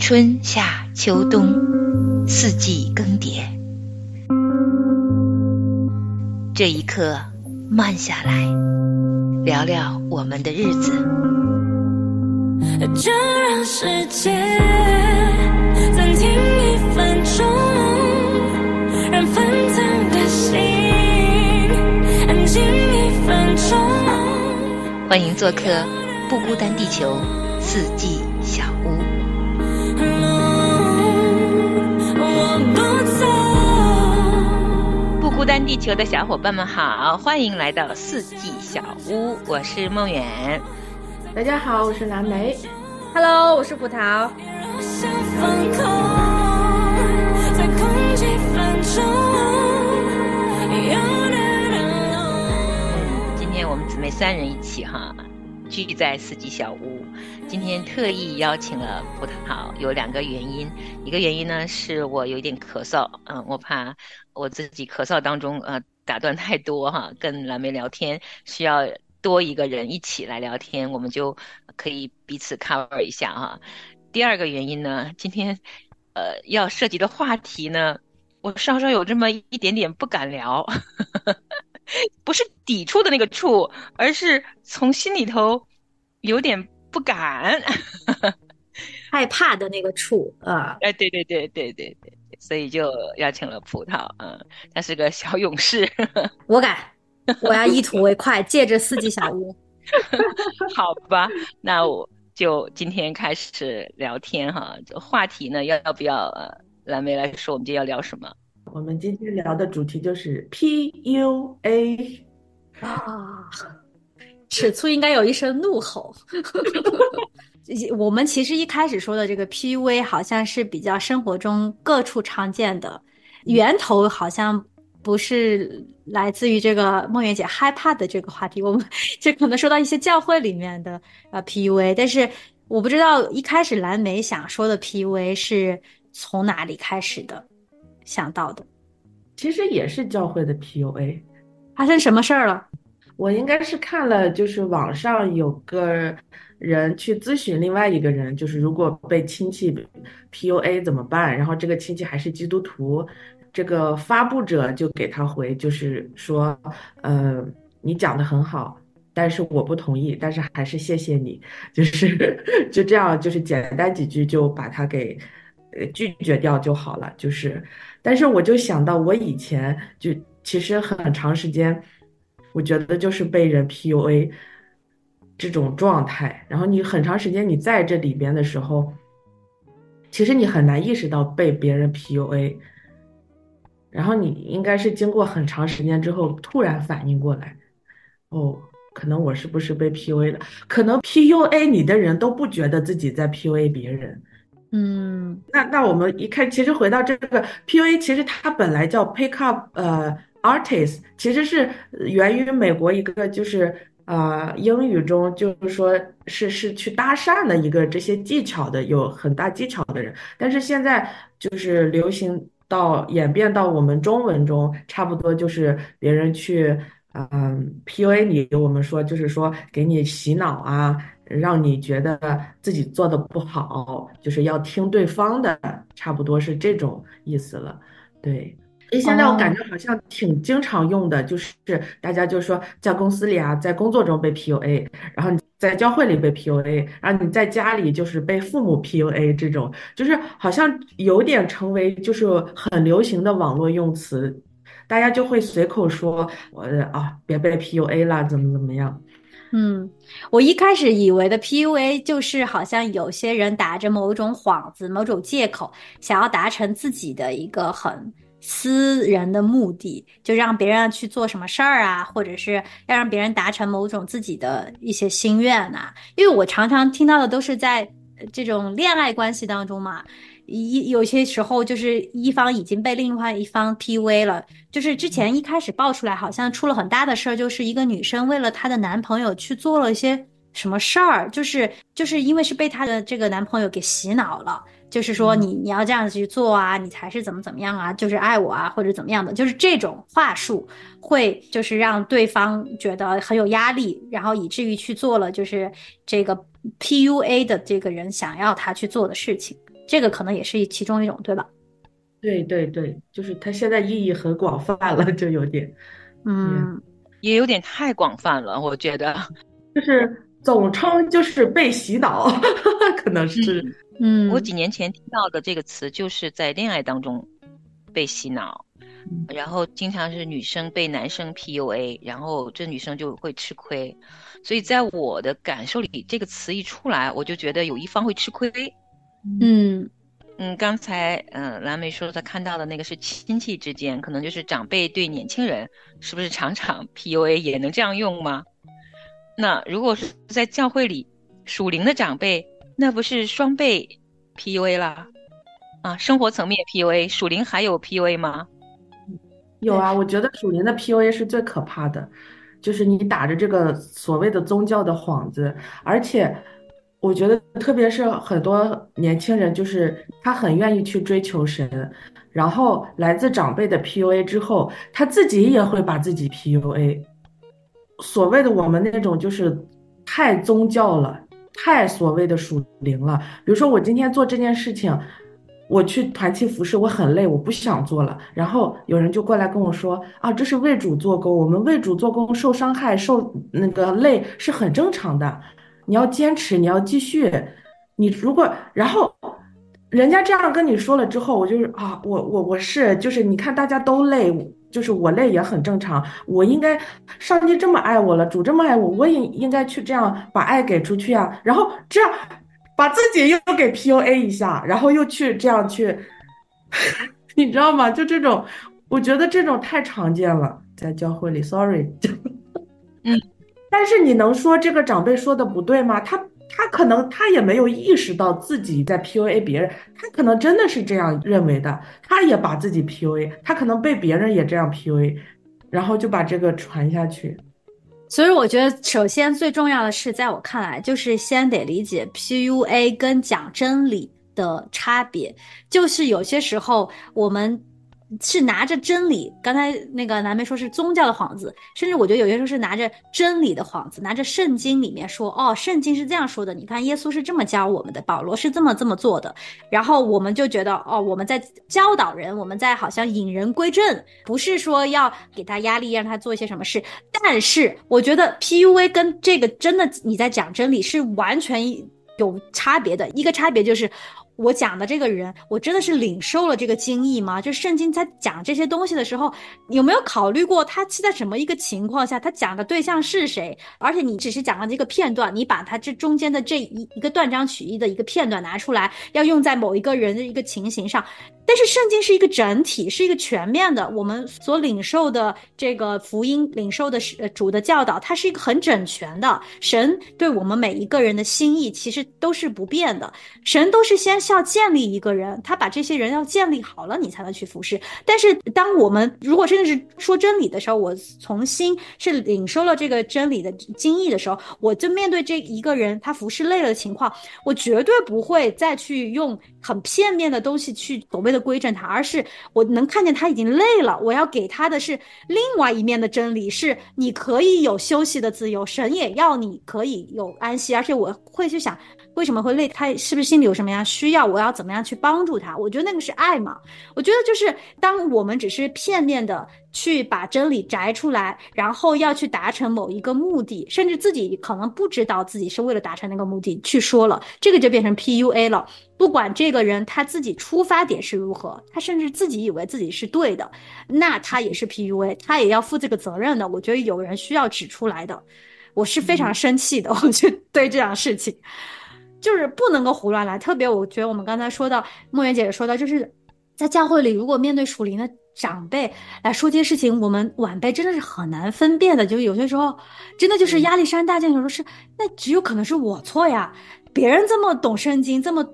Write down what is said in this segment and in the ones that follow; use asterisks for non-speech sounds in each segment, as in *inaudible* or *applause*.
春夏秋冬，四季更迭。这一刻，慢下来，聊聊我们的日子。就让时间暂停一分钟，让纷腾的心安静一分钟。欢迎做客不孤单地球四季孤单地球的小伙伴们好，欢迎来到四季小屋，我是梦远。大家好，我是蓝莓。Hello，我是葡萄。让想放空，再空几分钟。有点冷今天我们姊妹三人一起哈，聚在四季小屋。今天特意邀请了葡萄，有两个原因。一个原因呢，是我有点咳嗽，嗯，我怕我自己咳嗽当中呃打断太多哈，跟蓝莓聊天需要多一个人一起来聊天，我们就可以彼此 cover 一下哈。第二个原因呢，今天呃要涉及的话题呢，我稍稍有这么一点点不敢聊。*laughs* 不是抵触的那个触，而是从心里头有点不敢。*laughs* 害怕的那个处啊，哎，对对对对对对，所以就邀请了葡萄，嗯，他是个小勇士，*laughs* 我敢，我要一吐为快，借着四季小屋。*laughs* 好吧，那我就今天开始聊天哈，这话题呢要要不要呃蓝莓来说，我们今天要聊什么？我们今天聊的主题就是 PUA。啊，尺寸应该有一声怒吼。*laughs* 我们其实一开始说的这个 PUA 好像是比较生活中各处常见的，源头好像不是来自于这个梦圆姐害怕的这个话题，我们就可能说到一些教会里面的呃 PUA，但是我不知道一开始蓝莓想说的 PUA 是从哪里开始的，想到的，其实也是教会的 PUA。发生什么事儿了？我应该是看了，就是网上有个人去咨询另外一个人，就是如果被亲戚 PUA 怎么办？然后这个亲戚还是基督徒，这个发布者就给他回，就是说，呃，你讲的很好，但是我不同意，但是还是谢谢你，就是 *laughs* 就这样，就是简单几句就把他给拒绝掉就好了。就是，但是我就想到我以前就其实很长时间。我觉得就是被人 PUA 这种状态，然后你很长时间你在这里边的时候，其实你很难意识到被别人 PUA，然后你应该是经过很长时间之后突然反应过来，哦，可能我是不是被 PUA 了？可能 PUA 你的人都不觉得自己在 PUA 别人。嗯，那那我们一看，其实回到这个 PUA，其实它本来叫 Pick Up，呃。Artist 其实是源于美国一个就是呃英语中就是说是是去搭讪的一个这些技巧的有很大技巧的人，但是现在就是流行到演变到我们中文中，差不多就是别人去嗯 PUA 你，我们说就是说给你洗脑啊，让你觉得自己做的不好，就是要听对方的，差不多是这种意思了，对。所以现在我感觉好像挺经常用的，就是大家就说在公司里啊，在工作中被 PUA，然后你在教会里被 PUA，然后你在家里就是被父母 PUA，这种就是好像有点成为就是很流行的网络用词，大家就会随口说我啊别被 PUA 了，怎么怎么样。嗯，我一开始以为的 PUA 就是好像有些人打着某种幌子、某种借口，想要达成自己的一个很。私人的目的，就让别人去做什么事儿啊，或者是要让别人达成某种自己的一些心愿呐、因为我常常听到的都是在这种恋爱关系当中嘛，一有些时候就是一方已经被另外一方 PUA 了。就是之前一开始爆出来，好像出了很大的事儿，就是一个女生为了她的男朋友去做了一些什么事儿，就是就是因为是被她的这个男朋友给洗脑了。就是说你你要这样子去做啊，你才是怎么怎么样啊，就是爱我啊，或者怎么样的，就是这种话术会就是让对方觉得很有压力，然后以至于去做了就是这个 PUA 的这个人想要他去做的事情。这个可能也是其中一种，对吧？对对对，就是它现在意义很广泛了，就有点，嗯，也有点太广泛了，我觉得。*laughs* 就是总称就是被洗脑，*laughs* 可能是。嗯，我几年前听到的这个词，就是在恋爱当中被洗脑，然后经常是女生被男生 PUA，然后这女生就会吃亏。所以在我的感受里，这个词一出来，我就觉得有一方会吃亏。嗯嗯，刚才嗯蓝莓说她看到的那个是亲戚之间，可能就是长辈对年轻人，是不是常常 PUA 也能这样用吗？那如果是在教会里，属灵的长辈。那不是双倍 PUA 啦，啊，生活层面 PUA，属灵还有 PUA 吗？有啊，我觉得属灵的 PUA 是最可怕的，就是你打着这个所谓的宗教的幌子，而且我觉得特别是很多年轻人，就是他很愿意去追求神，然后来自长辈的 PUA 之后，他自己也会把自己 PUA。所谓的我们那种就是太宗教了。太所谓的属灵了，比如说我今天做这件事情，我去团契服饰，我很累，我不想做了。然后有人就过来跟我说啊，这是为主做工，我们为主做工受伤害、受那个累是很正常的，你要坚持，你要继续。你如果然后人家这样跟你说了之后，我就是啊，我我我是就是你看大家都累。就是我累也很正常，我应该，上帝这么爱我了，主这么爱我，我也应该去这样把爱给出去啊，然后这样把自己又给 PUA 一下，然后又去这样去，*laughs* 你知道吗？就这种，我觉得这种太常见了，在教会里，sorry，嗯，但是你能说这个长辈说的不对吗？他。他可能他也没有意识到自己在 PUA 别人，他可能真的是这样认为的，他也把自己 PUA，他可能被别人也这样 PUA，然后就把这个传下去。所以我觉得，首先最重要的是，在我看来，就是先得理解 PUA 跟讲真理的差别，就是有些时候我们。是拿着真理，刚才那个南梅说是宗教的幌子，甚至我觉得有些时候是拿着真理的幌子，拿着圣经里面说，哦，圣经是这样说的，你看耶稣是这么教我们的，保罗是这么这么做的，然后我们就觉得，哦，我们在教导人，我们在好像引人归正，不是说要给他压力让他做一些什么事，但是我觉得 PUA 跟这个真的你在讲真理是完全有差别的，一个差别就是。我讲的这个人，我真的是领受了这个经义吗？就圣经在讲这些东西的时候，有没有考虑过他是在什么一个情况下，他讲的对象是谁？而且你只是讲了这个片段，你把他这中间的这一一个断章取义的一个片段拿出来，要用在某一个人的一个情形上。但是圣经是一个整体，是一个全面的。我们所领受的这个福音，领受的是主的教导，它是一个很整全的。神对我们每一个人的心意，其实都是不变的。神都是先需要建立一个人，他把这些人要建立好了，你才能去服侍。但是当我们如果真的是说真理的时候，我从心是领受了这个真理的经义的时候，我就面对这一个人他服侍累了的情况，我绝对不会再去用很片面的东西去所谓的。规正他，而是我能看见他已经累了。我要给他的是另外一面的真理，是你可以有休息的自由，神也要你可以有安息。而且我会去想，为什么会累？他是不是心里有什么样需要？我要怎么样去帮助他？我觉得那个是爱嘛。我觉得就是当我们只是片面的去把真理摘出来，然后要去达成某一个目的，甚至自己可能不知道自己是为了达成那个目的去说了，这个就变成 PUA 了。不管这个人他自己出发点是如何，他甚至自己以为自己是对的，那他也是 PUA，他也要负这个责任的。我觉得有人需要指出来的，我是非常生气的。我觉得对这样事情，就是不能够胡乱来。特别我觉得我们刚才说到，莫言姐姐说到，就是在教会里，如果面对属灵的长辈来说这些事情，我们晚辈真的是很难分辨的。就有些时候，真的就是压力山大，件，有时候是那只有可能是我错呀，别人这么懂圣经，这么。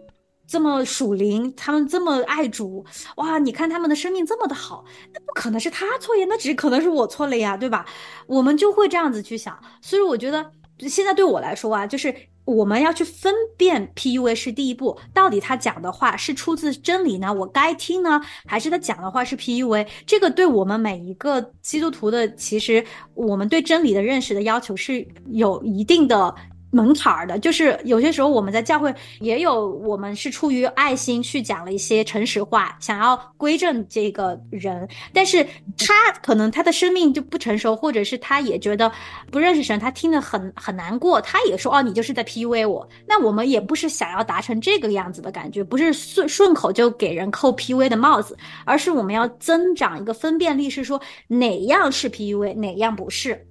这么属灵，他们这么爱主，哇！你看他们的生命这么的好，那不可能是他错呀，那只可能是我错了呀，对吧？我们就会这样子去想。所以我觉得现在对我来说啊，就是我们要去分辨 PUA 是第一步，到底他讲的话是出自真理呢？我该听呢，还是他讲的话是 PUA？这个对我们每一个基督徒的，其实我们对真理的认识的要求是有一定的。门槛儿的，就是有些时候我们在教会也有，我们是出于爱心去讲了一些诚实话，想要归正这个人，但是他可能他的生命就不成熟，或者是他也觉得不认识神，他听得很很难过，他也说哦，你就是在 PUA 我。那我们也不是想要达成这个样子的感觉，不是顺顺口就给人扣 PUA 的帽子，而是我们要增长一个分辨力，是说哪样是 PUA，哪样不是。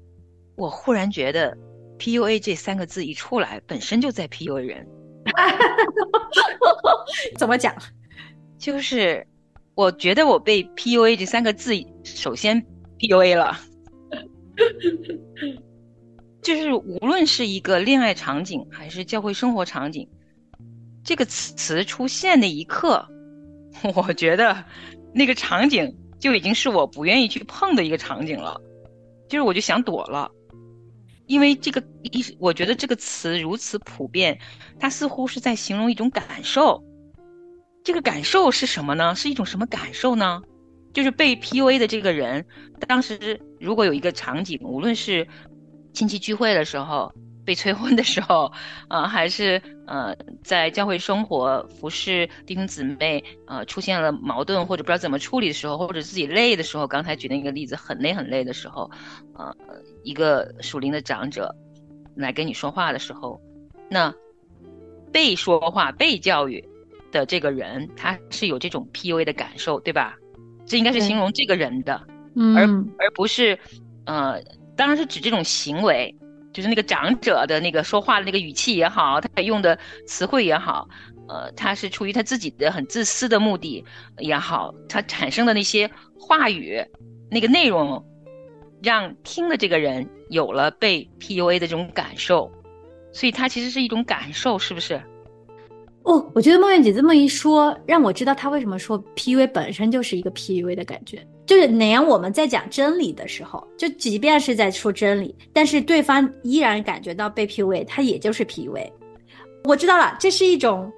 我忽然觉得。PUA 这三个字一出来，本身就在 PUA 人。*laughs* 怎么讲？就是我觉得我被 PUA 这三个字首先 PUA 了。就是无论是一个恋爱场景还是教会生活场景，这个词出现的一刻，*laughs* 我觉得那个场景就已经是我不愿意去碰的一个场景了。就是我就想躲了。因为这个一，我觉得这个词如此普遍，它似乎是在形容一种感受。这个感受是什么呢？是一种什么感受呢？就是被 PUA 的这个人，当时如果有一个场景，无论是亲戚聚会的时候。被催婚的时候，啊，还是呃，在教会生活服侍弟兄姊妹，呃，出现了矛盾或者不知道怎么处理的时候，或者自己累的时候，刚才举那个例子，很累很累的时候，呃，一个属灵的长者来跟你说话的时候，那被说话、被教育的这个人，他是有这种 PUA 的感受，对吧？这应该是形容这个人的，而而不是，呃，当然是指这种行为。就是那个长者的那个说话的那个语气也好，他用的词汇也好，呃，他是出于他自己的很自私的目的也好，他产生的那些话语，那个内容，让听的这个人有了被 PUA 的这种感受，所以它其实是一种感受，是不是？哦，我觉得梦圆姐这么一说，让我知道她为什么说 PUA 本身就是一个 PUA 的感觉。就是连？我们在讲真理的时候，就即便是在说真理，但是对方依然感觉到被 PUA，他也就是 PUA。我知道了，这是一种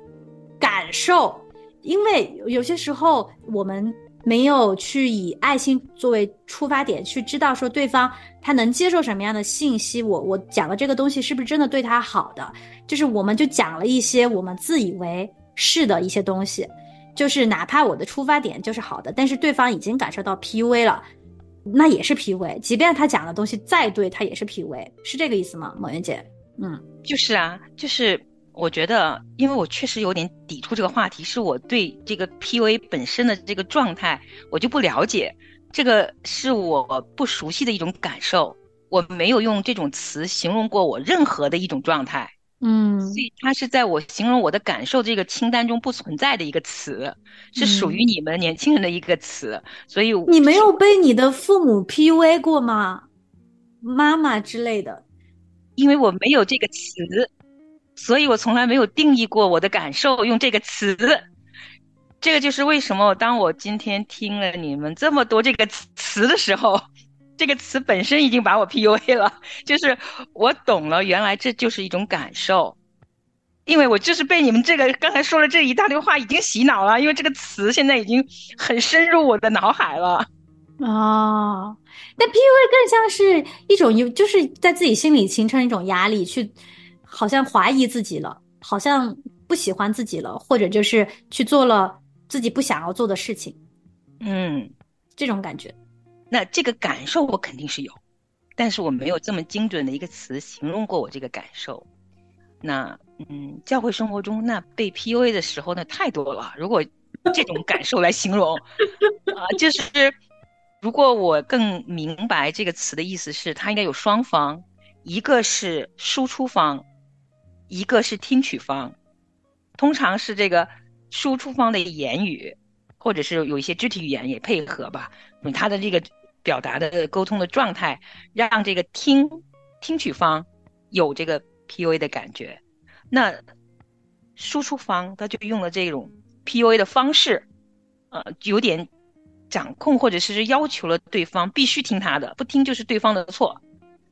感受，因为有些时候我们没有去以爱心作为出发点，去知道说对方他能接受什么样的信息。我我讲的这个东西是不是真的对他好的？就是我们就讲了一些我们自以为是的一些东西。就是哪怕我的出发点就是好的，但是对方已经感受到 PUA 了，那也是 PUA。即便他讲的东西再对，他也是 PUA，是这个意思吗？某媛姐，嗯，就是啊，就是我觉得，因为我确实有点抵触这个话题，是我对这个 PUA 本身的这个状态我就不了解，这个是我不熟悉的一种感受，我没有用这种词形容过我任何的一种状态。嗯，所以它是在我形容我的感受这个清单中不存在的一个词，是属于你们年轻人的一个词。所以你没有被你的父母 PUA 过吗？妈妈之类的？因为我没有这个词，所以我从来没有定义过我的感受用这个词。这个就是为什么当我今天听了你们这么多这个词的时候。这个词本身已经把我 PUA *laughs* 了，就是我懂了，原来这就是一种感受，因为我就是被你们这个刚才说了这一大堆话已经洗脑了，因为这个词现在已经很深入我的脑海了。哦，那 PUA 更像是一种有，就是在自己心里形成一种压力，去好像怀疑自己了，好像不喜欢自己了，或者就是去做了自己不想要做的事情。嗯，这种感觉。那这个感受我肯定是有，但是我没有这么精准的一个词形容过我这个感受。那嗯，教会生活中那被 PUA 的时候那太多了。如果这种感受来形容啊，就是如果我更明白这个词的意思是，它应该有双方，一个是输出方，一个是听取方。通常是这个输出方的言语，或者是有一些肢体语言也配合吧，他的这个。表达的沟通的状态，让这个听听取方有这个 PUA 的感觉，那输出方他就用了这种 PUA 的方式，呃，有点掌控或者是要求了对方必须听他的，不听就是对方的错，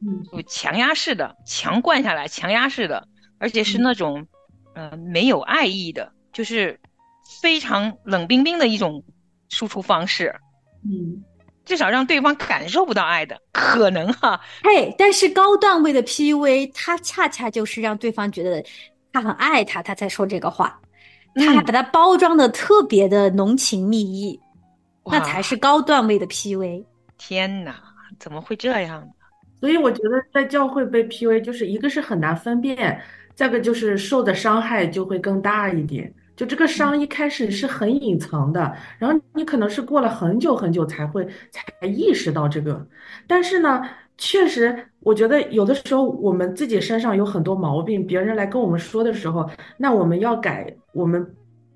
嗯，有强压式的、强灌下来、强压式的，而且是那种呃没有爱意的，就是非常冷冰冰的一种输出方式，嗯。至少让对方感受不到爱的可能哈。嘿，但是高段位的 PUA，他恰恰就是让对方觉得他很爱他，他才说这个话，他还把它包装的特别的浓情蜜意，那才是高段位的 PUA。天哪，怎么会这样呢？所以我觉得在教会被 PUA，就是一个是很难分辨，再个就是受的伤害就会更大一点。就这个伤一开始是很隐藏的，然后你可能是过了很久很久才会才意识到这个。但是呢，确实我觉得有的时候我们自己身上有很多毛病，别人来跟我们说的时候，那我们要改，我们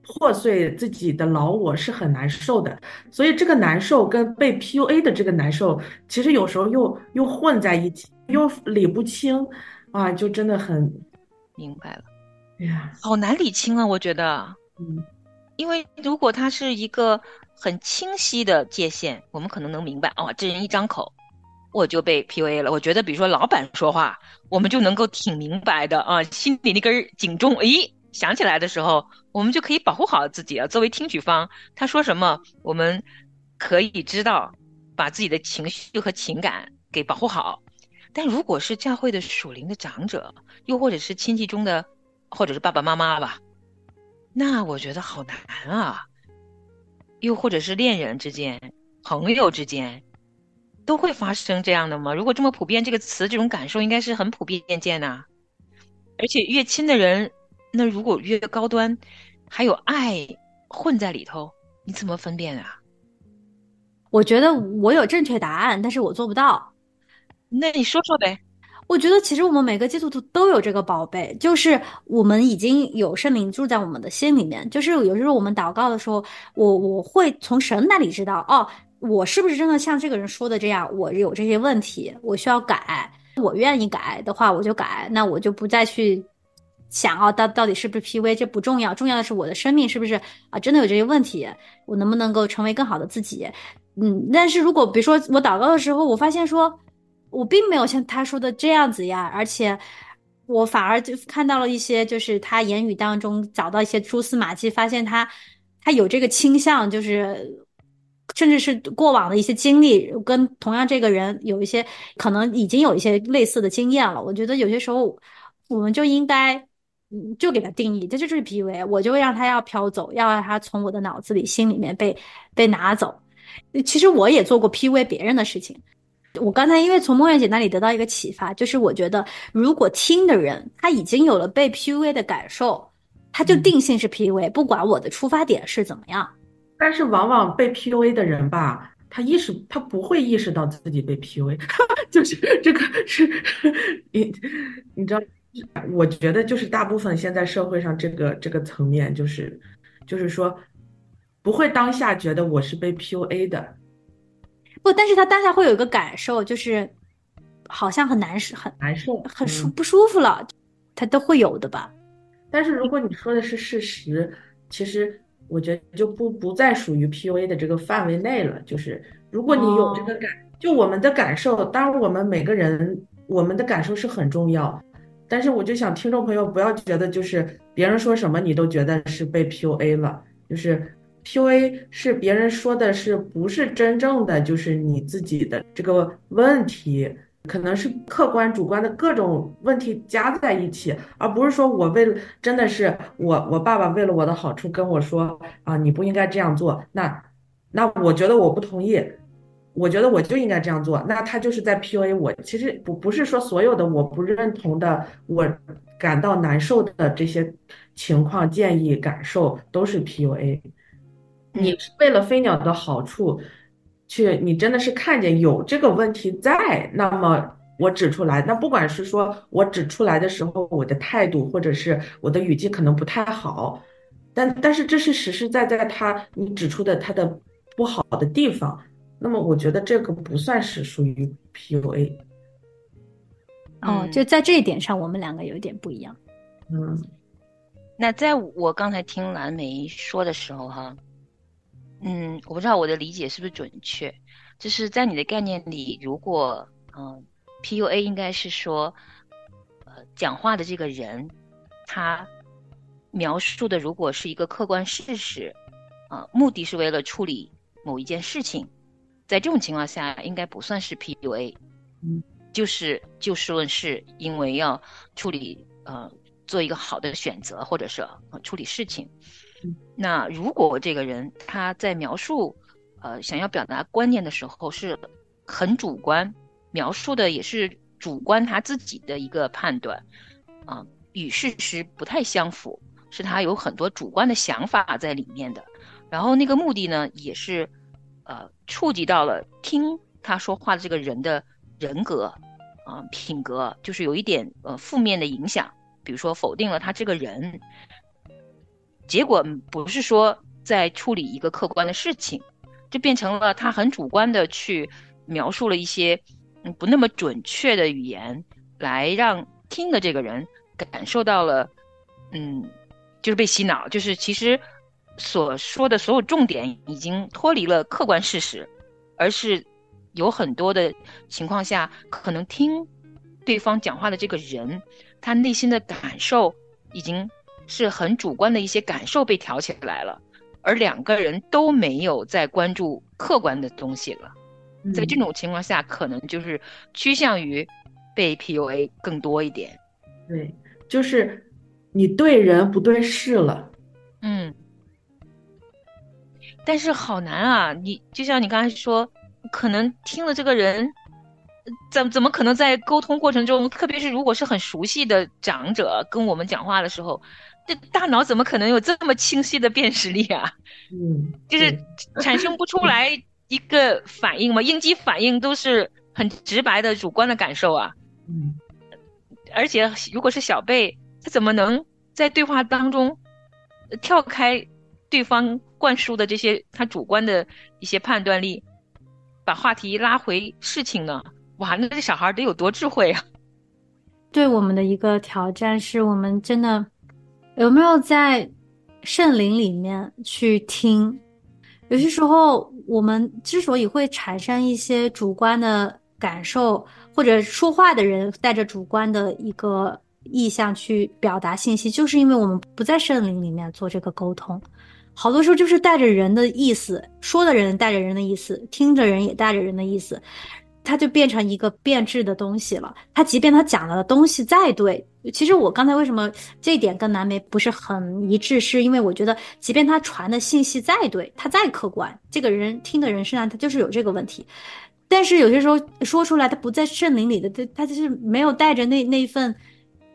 破碎自己的老我是很难受的。所以这个难受跟被 PUA 的这个难受，其实有时候又又混在一起，又理不清，啊，就真的很明白了。哎呀，好难理清啊，我觉得，嗯，因为如果他是一个很清晰的界限，我们可能能明白，哦，这人一张口，我就被 PUA 了。我觉得，比如说老板说话，我们就能够挺明白的啊，心里那根警钟，诶，响起来的时候，我们就可以保护好自己啊。作为听取方，他说什么，我们可以知道，把自己的情绪和情感给保护好。但如果是教会的属灵的长者，又或者是亲戚中的。或者是爸爸妈妈吧，那我觉得好难啊。又或者是恋人之间、朋友之间，都会发生这样的吗？如果这么普遍，这个词这种感受应该是很普遍见呐。而且越亲的人，那如果越高端，还有爱混在里头，你怎么分辨啊？我觉得我有正确答案，但是我做不到。那你说说呗。我觉得其实我们每个基督徒都有这个宝贝，就是我们已经有圣灵住在我们的心里面。就是有时候我们祷告的时候，我我会从神那里知道，哦，我是不是真的像这个人说的这样，我有这些问题，我需要改。我愿意改的话，我就改，那我就不再去想哦，到到底是不是 PV，这不重要，重要的是我的生命是不是啊，真的有这些问题，我能不能够成为更好的自己？嗯，但是如果比如说我祷告的时候，我发现说。我并没有像他说的这样子呀，而且我反而就看到了一些，就是他言语当中找到一些蛛丝马迹，发现他他有这个倾向，就是甚至是过往的一些经历，跟同样这个人有一些可能已经有一些类似的经验了。我觉得有些时候我们就应该，嗯，就给他定义，这就是 PUA，我就会让他要飘走，要让他从我的脑子里、心里面被被拿走。其实我也做过 PUA 别人的事情。我刚才因为从莫言姐那里得到一个启发，就是我觉得如果听的人他已经有了被 PUA 的感受，他就定性是 PUA，不管我的出发点是怎么样。但是往往被 PUA 的人吧，他意识他不会意识到自己被 PUA，*laughs* 就是这个是，你你知道，我觉得就是大部分现在社会上这个这个层面，就是就是说不会当下觉得我是被 PUA 的。不，但是他当下会有一个感受，就是好像很难受，很难受，很舒不舒服了，他都会有的吧。但是如果你说的是事实，其实我觉得就不不再属于 PUA 的这个范围内了。就是如果你有这个感，就我们的感受，当然我们每个人我们的感受是很重要。但是我就想听众朋友不要觉得就是别人说什么你都觉得是被 PUA 了，就是。PUA 是别人说的，是不是真正的就是你自己的这个问题？可能是客观、主观的各种问题加在一起，而不是说我为了真的是我我爸爸为了我的好处跟我说啊，你不应该这样做。那那我觉得我不同意，我觉得我就应该这样做。那他就是在 PUA 我。其实不不是说所有的我不认同的，我感到难受的这些情况、建议、感受都是 PUA。你是为了飞鸟的好处，去你真的是看见有这个问题在，那么我指出来。那不管是说我指出来的时候，我的态度或者是我的语气可能不太好，但但是这是实实在在他你指出的他的不好的地方。那么我觉得这个不算是属于 PUA。哦，就在这一点上，我们两个有点不一样。嗯，那在我刚才听蓝莓说的时候，哈。嗯，我不知道我的理解是不是准确，就是在你的概念里，如果嗯，PUA 应该是说，呃，讲话的这个人，他描述的如果是一个客观事实，啊，目的是为了处理某一件事情，在这种情况下，应该不算是 PUA，嗯，就是就事论事，因为要处理呃做一个好的选择，或者是、呃、处理事情。那如果这个人他在描述呃想要表达观念的时候是很主观，描述的也是主观他自己的一个判断，啊、与事实不太相符，是他有很多主观的想法在里面的。然后那个目的呢，也是呃触及到了听他说话的这个人的人格啊、品格，就是有一点呃负面的影响，比如说否定了他这个人。结果不是说在处理一个客观的事情，就变成了他很主观的去描述了一些嗯不那么准确的语言，来让听的这个人感受到了，嗯，就是被洗脑，就是其实所说的所有重点已经脱离了客观事实，而是有很多的情况下，可能听对方讲话的这个人，他内心的感受已经是很主观的一些感受被挑起来了，而两个人都没有在关注客观的东西了。在这嗯种情况下，可能就是趋向于被 PUA 更多一点。对，就是你对人不对事了。嗯，但是好难啊！你就像你刚才说，可能听了这个人，呃怎怎么可能在沟通过程中，特别是如果是很熟悉的长者跟我们讲话的时候，这大脑怎么可能有这么清晰的辨识力啊？嗯，就是产生不出来一个反应嘛，应激反应都是很直白的主观的感受啊。嗯而且如果是小贝，他怎么能在对话当中呃跳开对方灌输的这些他主观的一些判断力，把话题拉回事情呢？哇，那这小孩得有多智慧啊！对我们的一个挑战是我们真的有没有在圣灵里面去听？有些时候，我们之所以会产生一些主观的感受，或者说话的人带着主观的一个意向去表达信息，就是因为我们不在圣灵里面做这个沟通。好多时候就是带着人的意思，说的人带着人的意思，听着人也带着人的意思，它就变成一个变质的东西了。他即便他讲了的东西再对，其实我刚才为什么这一点跟南梅不是很一致，是因为我觉得，即便他传的信息再对，他再客观，这个人听的人身上他就是有这个问题。但是有些时候说出来，他不在圣灵里的，他他就是没有带着那那一份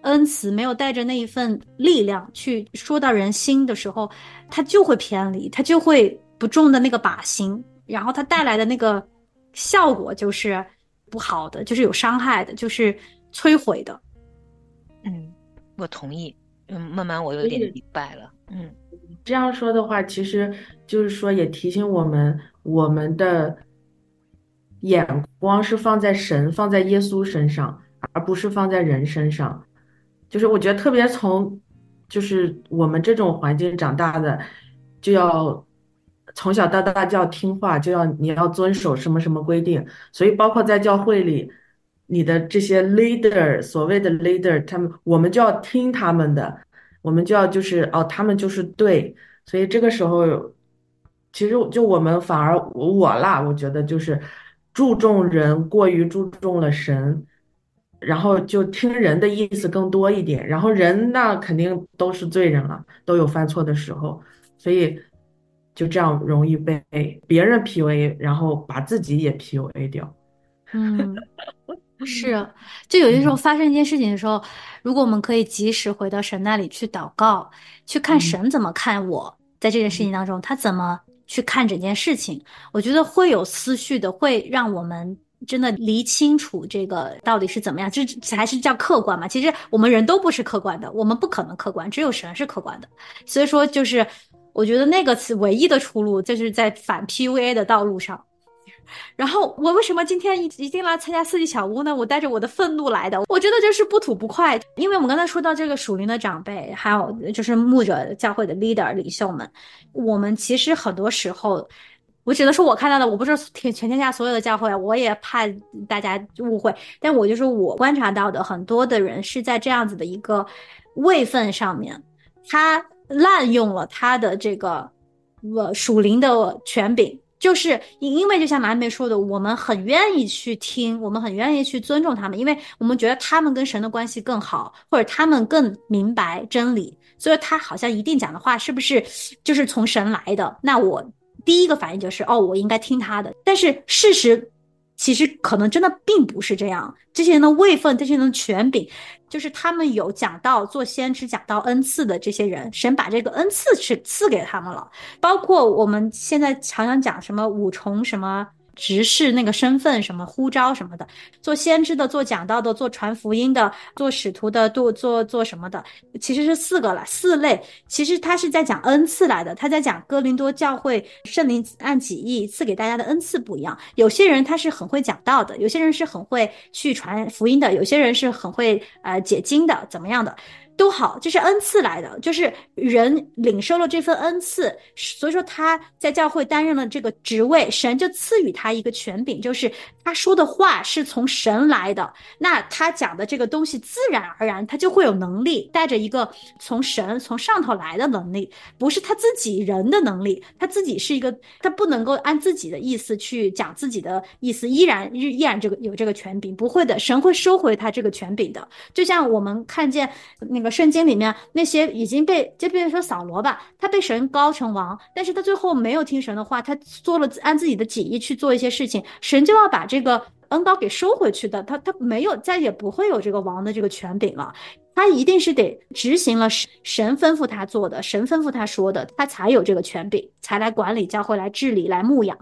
恩慈，没有带着那一份力量去说到人心的时候，他就会偏离，他就会不中的那个靶心，然后他带来的那个效果就是不好的，就是有伤害的，就是摧毁的。嗯，我同意。嗯，慢慢我有点明白了。嗯这样说的话，其实就是说也提醒我们，我们的眼光是放在神、放在耶稣身上，而不是放在人身上。就是我觉得，特别从就是我们这种环境长大的，就要从小到大就要听话，就要你要遵守什么什么规定。所以，包括在教会里，你的这些 leader，所谓的 leader，他们我们就要听他们的，我们就要就是哦，他们就是对。所以这个时候，其实就我们反而我我啦，我觉得就是注重人过于注重了神，然后就听人的意思更多一点。然后人那肯定都是罪人了，都有犯错的时候，所以就这样容易被别人 PUA，然后把自己也 PUA 掉。嗯，*laughs* 是，就有些时候发生一件事情的时候，如果我们可以及时回到神那里去祷告，去看嗯神怎么看我在这件事情当中，他怎么去看整件事情，我觉得会有思绪的，会让我们真的理清楚这个到底是怎么样，这这还是叫客观嘛？其实我们人都不是客观的，我们不可能客观，只有神是客观的。所以说，就是我觉得那个词唯一的出路，就是在反 PUA 的道路上。然后我为什么今天一一定来参加四季小屋呢？我带着我的愤怒来的，我觉得这是不吐不快。因为我们刚才说到这个属灵的长辈，还有就是牧者教会的 leader 领袖们，我们其实很多时候，我只能说我看到的，我不是全全天下所有的教会，我也怕大家误会，但我就说我观察到的很多的人是在这样子的一个位分上面，他滥用了他的这个呃属灵的权柄，就是因因为就像马妹说的，我们很愿意去听，我们很愿意去尊重他们，因为我们觉得他们跟神的关系更好，或者他们更明白真理，所以他好像一定讲的话是不是就是从神来的？那我第一个反应就是哦，我应该听他的。但是事实其实可能真的并不是这样，这些人的位分，这些人的权柄。就是他们有讲到做先知讲到恩赐的这些人，神把这个恩赐是赐给他们了。包括我们现在常常讲什么五重什么执事那个身份，什么呼召什么的，做先知的、做讲道的、做传福音的、做使徒的、做做做什么的，其实是四个了，四类。其实他是在讲恩赐来的，他在讲哥林多教会圣灵按己意赐给大家的恩赐不一样。有些人他是很会讲道的，有些人是很会去传福音的，有些人是很会呃解经的，怎么样的都好，这是恩赐来的，就是人领受了这份恩赐，所以说他在教会担任了这个职位，神就赐予他一个权柄，就是他说的话是从神来的，那他讲的这个东西自然而然他就会有能力，带着一个从神从上头来的能力，不是他自己人的能力，他自己是一个，他不能够按自己的意思去讲自己的意思，依然依然这个有这个权柄，不会的，神会收回他这个权柄的，就像我们看见那个圣经里面那些已经被，就比如说扫罗吧，他被神高成王，但是他最后没有听神的话，他做了按自己的己意去做一些事情，神就要把这这个恩高给收回去的，他他没有再也不会有这个王的这个权柄了。他一定是得执行了神神吩咐他做的，神吩咐他说的，他才有这个权柄，才来管理教会，来治理，来牧养。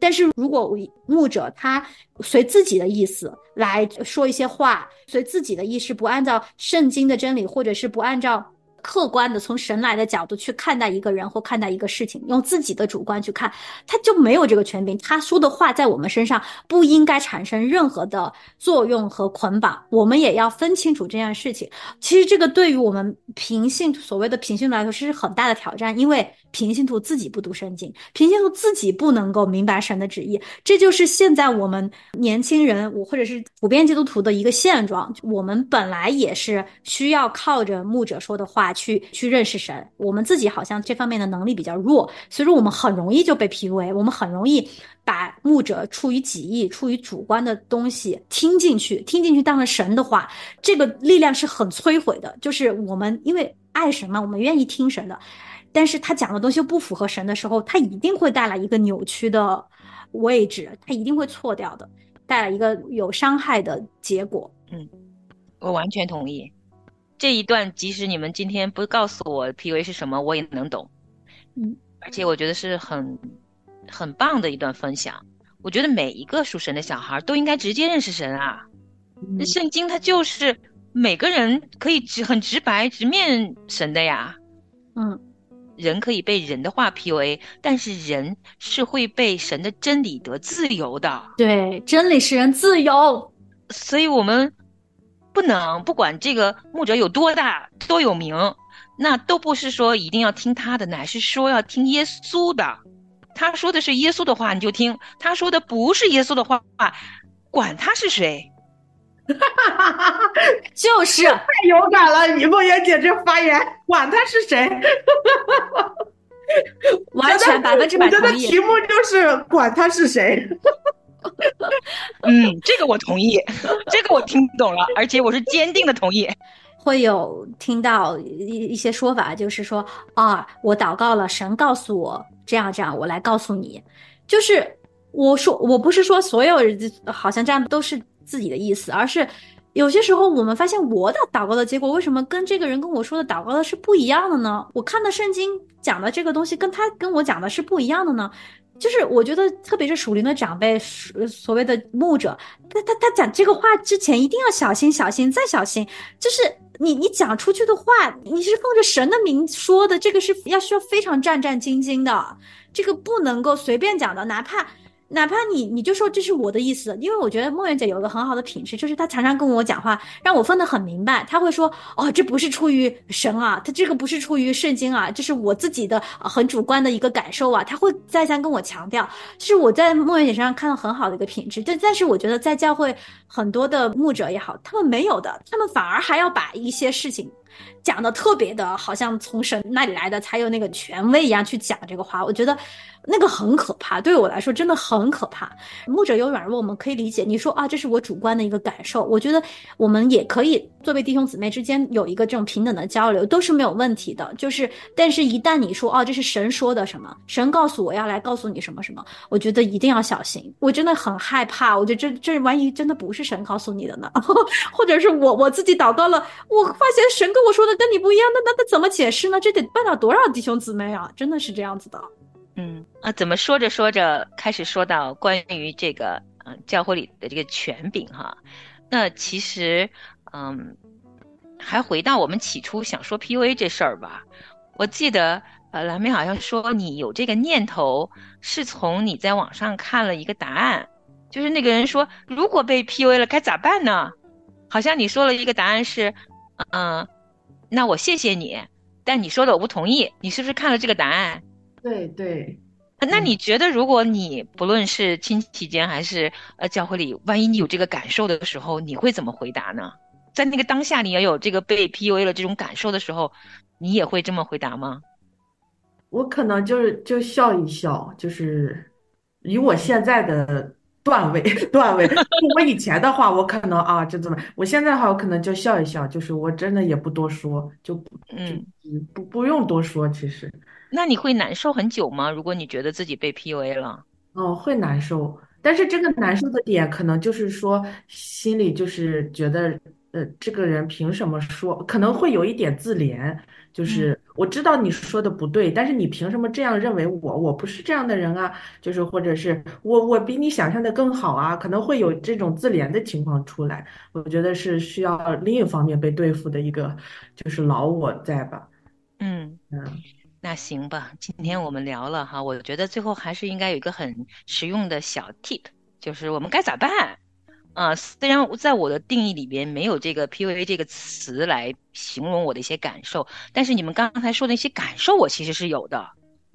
但是如果牧者他随自己的意思来说一些话，随自己的意识，不按照圣经的真理，或者是不按照客观的从神来的角度去看待一个人或看待一个事情，用自己的主观去看，他就没有这个权柄。他说的话在我们身上不应该产生任何的作用和捆绑。我们也要分清楚这件事情。其实这个对于我们平信所谓的平信来说是很大的挑战，因为平信徒自己不读圣经，平信徒自己不能够明白神的旨意。这就是现在我们年轻人，我或者是普遍基督徒的一个现状。我们本来也是需要靠着牧者说的话去去认识神，我们自己好像这方面的能力比较弱，所以说我们很容易就被 PUA，我们很容易把牧者出于己意、出于主观的东西听进去，听进去当了神的话，这个力量是很摧毁的。就是我们因为爱神嘛，我们愿意听神的，但是他讲的东西又不符合神的时候，他一定会带来一个扭曲的位置，他一定会错掉的，带来一个有伤害的结果。嗯我完全同意。这一段，即使你们今天不告诉我 PUA 是什么，我也能懂。嗯，而且我觉得是很很棒的一段分享。我觉得每一个属神的小孩都应该直接认识神啊。那圣经它就是每个人可以直很直白直面神的呀。嗯，人可以被人的话 PUA，但是人是会被神的真理得自由的。对，真理使人自由。所以我们不能不管这个牧者有多大多有名，那都不是说一定要听他的，乃是说要听耶稣的。他说的是耶稣的话，你就听；他说的不是耶稣的话，管他是谁。*laughs* 就是太有感了，你梦圆姐这发言，管他是谁，*laughs* 完全百分之百我觉得同意题。目就是管他是谁。*laughs* 嗯，这个我同意，这个我听懂了，而且我是坚定的同意。会有听到一一些说法，就是说啊，我祷告了，神告诉我这样这样，我来告诉你。就是我说我不是说所有人好像这样都是自己的意思，而是有些时候我们发现我的祷告的结果为什么跟这个人跟我说的祷告的是不一样的呢？我看的圣经讲的这个东西跟他跟我讲的是不一样的呢？就是我觉得，特别是属灵的长辈，所所谓的牧者，他他他讲这个话之前一定要小心、小心再小心。就是你你讲出去的话，你是奉着神的名说的，这个是要需要非常战战兢兢的，这个不能够随便讲的，哪怕。哪怕你你就说这是我的意思，因为我觉得梦圆姐有一个很好的品质，就是她常常跟我讲话，让我分得很明白。她会说：“哦，这不是出于神啊，她这个不是出于圣经啊，这是我自己的、很主观的一个感受啊。”她会再三跟我强调，这是我在梦圆姐身上看到很好的一个品质。但但是我觉得在教会很多的牧者也好，他们没有的，他们反而还要把一些事情讲的特别的，好像从神那里来的，才有那个权威一样去讲这个话。我觉得那个很可怕，对我来说真的很可怕。牧者有软弱，我们可以理解。你说啊，这是我主观的一个感受，我觉得我们也可以作为弟兄姊妹之间有一个这种平等的交流，都是没有问题的。就是，但是一旦你说哦，这是神说的什么，神告诉我要来告诉你什么什么，我觉得一定要小心。我真的很害怕，我觉得这这万一真的不是神告诉你的呢？*laughs* 或者是我我自己祷告了，我发现神跟我说的跟你不一样，那那那怎么解释呢？这得办到多少弟兄姊妹啊？真的是这样子的。嗯啊，怎么说着说着开始说到关于这个嗯教会里的这个权柄哈？那其实嗯，还回到我们起初想说 PUA 这事儿吧。我记得呃蓝莓好像说你有这个念头是从你在网上看了一个答案，就是那个人说如果被 PUA 了该咋办呢？好像你说了一个答案是嗯，那我谢谢你，但你说的我不同意。你是不是看了这个答案？对对，那你觉得，如果你不论是亲戚间还是呃教会里，万一你有这个感受的时候，你会怎么回答呢？在那个当下，你也有这个被 PUA 了这种感受的时候，你也会这么回答吗？我可能就是就笑一笑，就是以我现在的段位段位，*laughs* 我以前的话，我可能啊就这么，我现在的话，我可能就笑一笑，就是我真的也不多说，就嗯不不用多说，其实。那你会难受很久吗？如果你觉得自己被 PUA 了，哦，会难受。但是这个难受的点，可能就是说心里就是觉得，呃，这个人凭什么说？可能会有一点自怜，就是我知道你说的不对，但是你凭什么这样认为我？我不是这样的人啊，就是或者是我我比你想象的更好啊，可能会有这种自怜的情况出来。我觉得是需要另一方面被对付的一个，就是老我在吧？嗯嗯。那行吧，今天我们聊了哈，我觉得最后还是应该有一个很实用的小 tip，就是我们该咋办啊？虽然在我的定义里边没有这个 PUA 这个词来形容我的一些感受，但是你们刚才说的一些感受，我其实是有的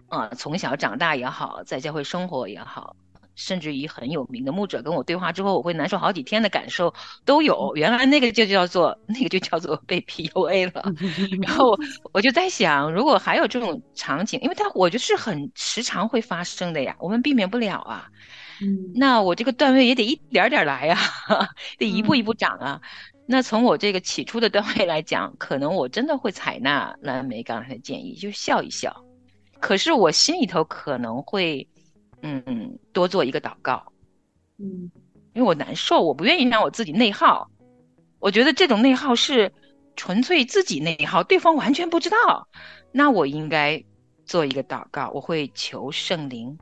啊。从小长大也好，在教会生活也好。甚至于很有名的牧者跟我对话之后，我会难受好几天的感受都有。*laughs* 原来那个就叫做那个就叫做被 PUA 了。*laughs* 然后我就在想，如果还有这种场景，因为它我觉得是很时常会发生的呀，我们避免不了啊。嗯，那我这个段位也得一点点来呀，得一步一步涨啊。那从我这个起初的段位来讲，可能我真的会采纳蓝莓刚才的建议，就笑一笑。可是我心里头可能会。嗯，多做一个祷告，嗯，因为我难受，我不愿意让我自己内耗。我觉得这种内耗是纯粹自己内耗，对方完全不知道。那我应该做一个祷告，我会求圣灵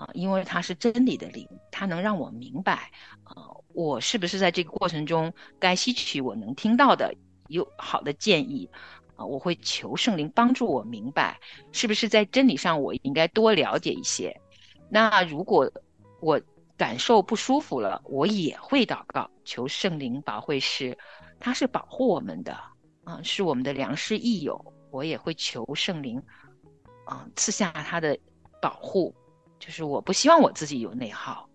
啊，因为他是真理的灵，他能让我明白啊，我是不是在这个过程中该吸取我能听到的有好的建议啊？我会求圣灵帮助我明白，是不是在真理上我应该多了解一些。那如果我感受不舒服了，我也会祷告，求圣灵保惠师，他是保护我们的啊，是我们的良师益友。我也会求圣灵，啊，赐下他的保护，就是我不希望我自己有内耗。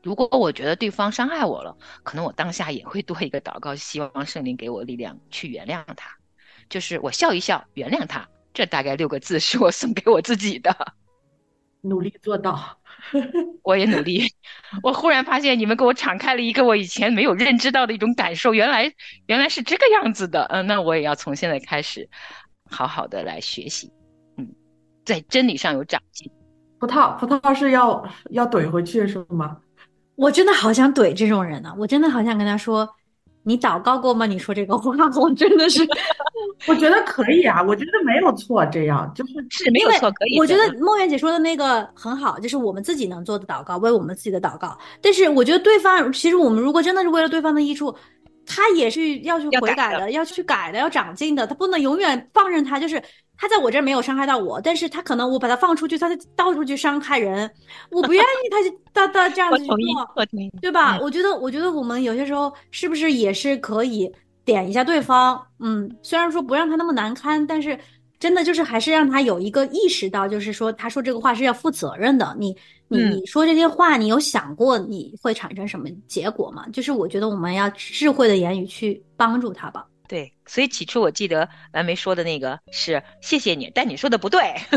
如果我觉得对方伤害我了，可能我当下也会多一个祷告，希望圣灵给我力量去原谅他。就是我笑一笑，原谅他。这大概六个字是我送给我自己的。*laughs* 努力做到，*laughs* 我也努力。我忽然发现，你们给我敞开了一个我以前没有认知到的一种感受，原来原来是这个样子的。嗯，那我也要从现在开始，好好的来学习。嗯，在真理上有长进。葡萄，葡萄是要要怼回去是吗？我真的好想怼这种人呢，我真的好想跟他说。你祷告过吗？你说这个话，*laughs* 我真的是，*laughs* 我觉得可以啊，我觉得没有错，这样就是是没有错，可以。我觉得梦圆姐说的那个很好，就是我们自己能做的祷告，为我们自己的祷告。但是我觉得对方，其实我们如果真的是为了对方的益处，他也是要去悔改的，要去改的，要长进的，他不能永远放任他，就是。他在我这儿没有伤害到我，但是他可能我把他放出去，他到处去伤害人，我不愿意他就到到这样子去做，对吧？我觉得，我觉得我们有些时候是不是也是可以点一下对方？嗯，虽然说不让他那么难堪，但是真的就是还是让他有一个意识到，就是说他说这个话是要负责任的。你你你说这些话，你有想过你会产生什么结果吗？就是我觉得我们要智慧的言语去帮助他吧。对，所以起初我记得蓝莓说的那个是谢谢你，但你说的不对，*laughs*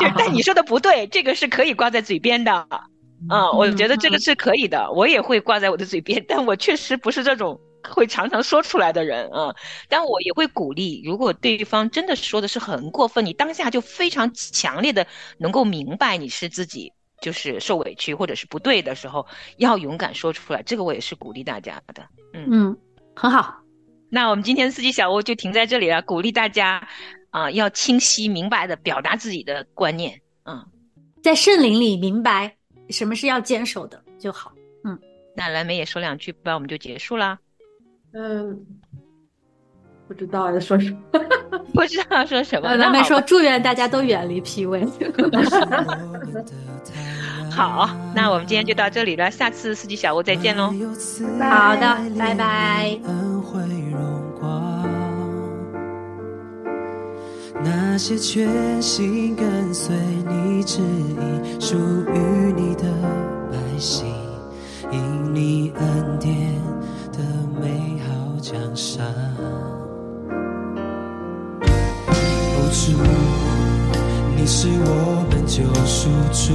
就是但你说的不对，这个是可以挂在嘴边的。嗯，我觉得这个是可以的，我也会挂在我的嘴边，但我确实不是这种会常常说出来的人啊。但我也会鼓励，如果对方真的说的是很过分，你当下就非常强烈的能够明白你是自己就是受委屈或者是不对的时候，要勇敢说出来。这个我也是鼓励大家的。嗯嗯，很好。那我们今天四季小屋就停在这里了，鼓励大家啊，要清晰明白的表达自己的观念。嗯，在圣灵里明白。什么是要坚守的就好，嗯，那蓝莓也说两句不然，我们就结束啦。嗯，不知道要说什么，*laughs* 不知道说什么。咱们说祝愿大家都远离 P V。*laughs* 好，那我们今天就到这里了，下次四季小屋再见喽。好的，拜拜。那些全心跟随你旨意、属于你的百姓，因你恩典江山。哦，主，你是我们救赎主，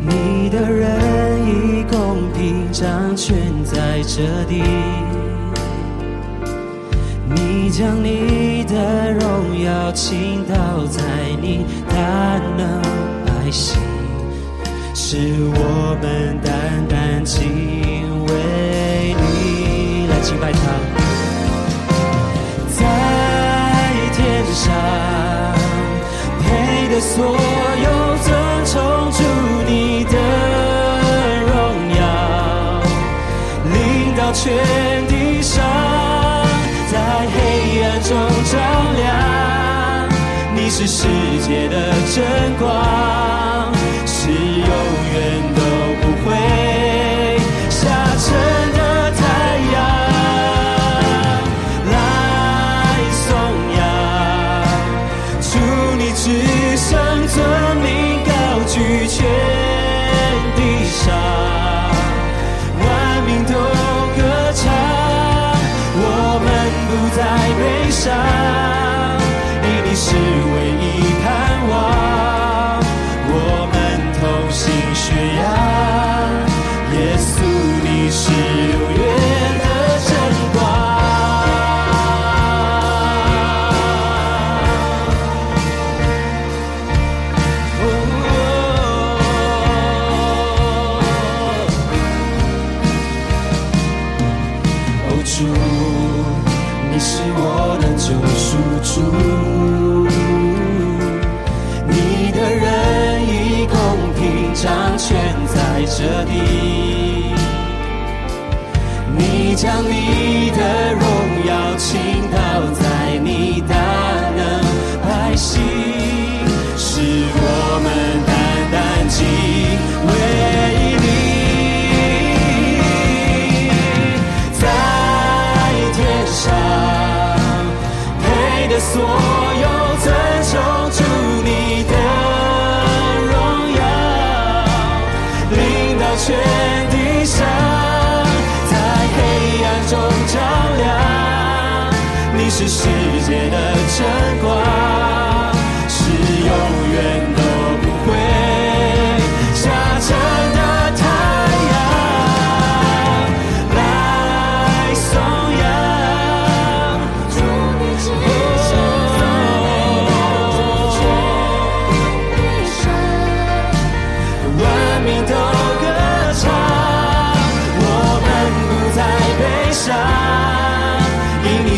你的仁义公平掌权在这地。你将你的荣耀倾倒在你大能百姓，使我们单单敬畏。敬拜他，在天上配的所有尊崇主你的荣耀，领到全地上。在黑暗中照亮，你是世界的真光，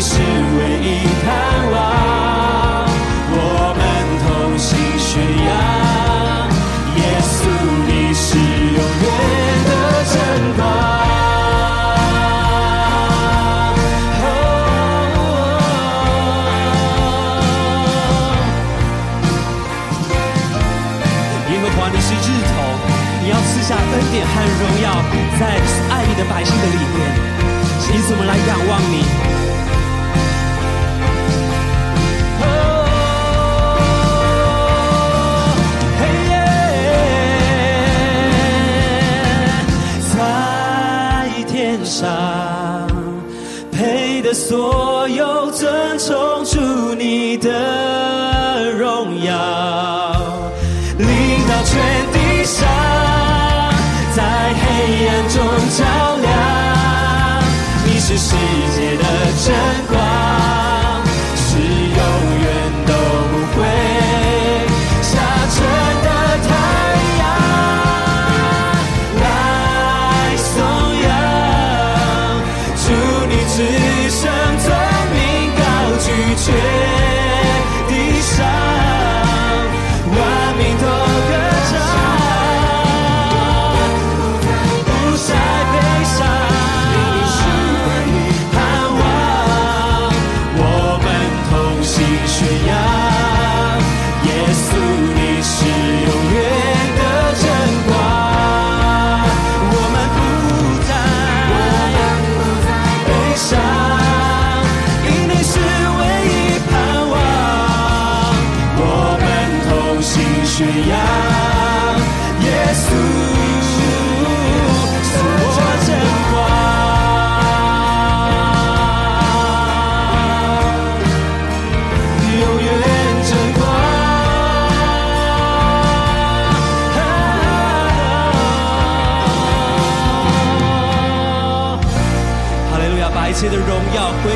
是唯一盼望，我们同心宣扬，耶稣你是永远的真光。哦，耶和华你是日头，要赐下恩典和荣耀，在爱你的百姓的里面。全地上，在黑暗中照亮。你是世界的真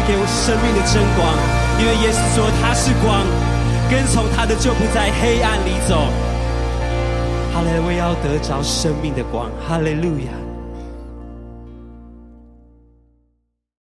给我生命的真光，因为耶稣说他是光，跟从他的就不在黑暗里走。哈利路亚，要得着生命的光。哈利路亚。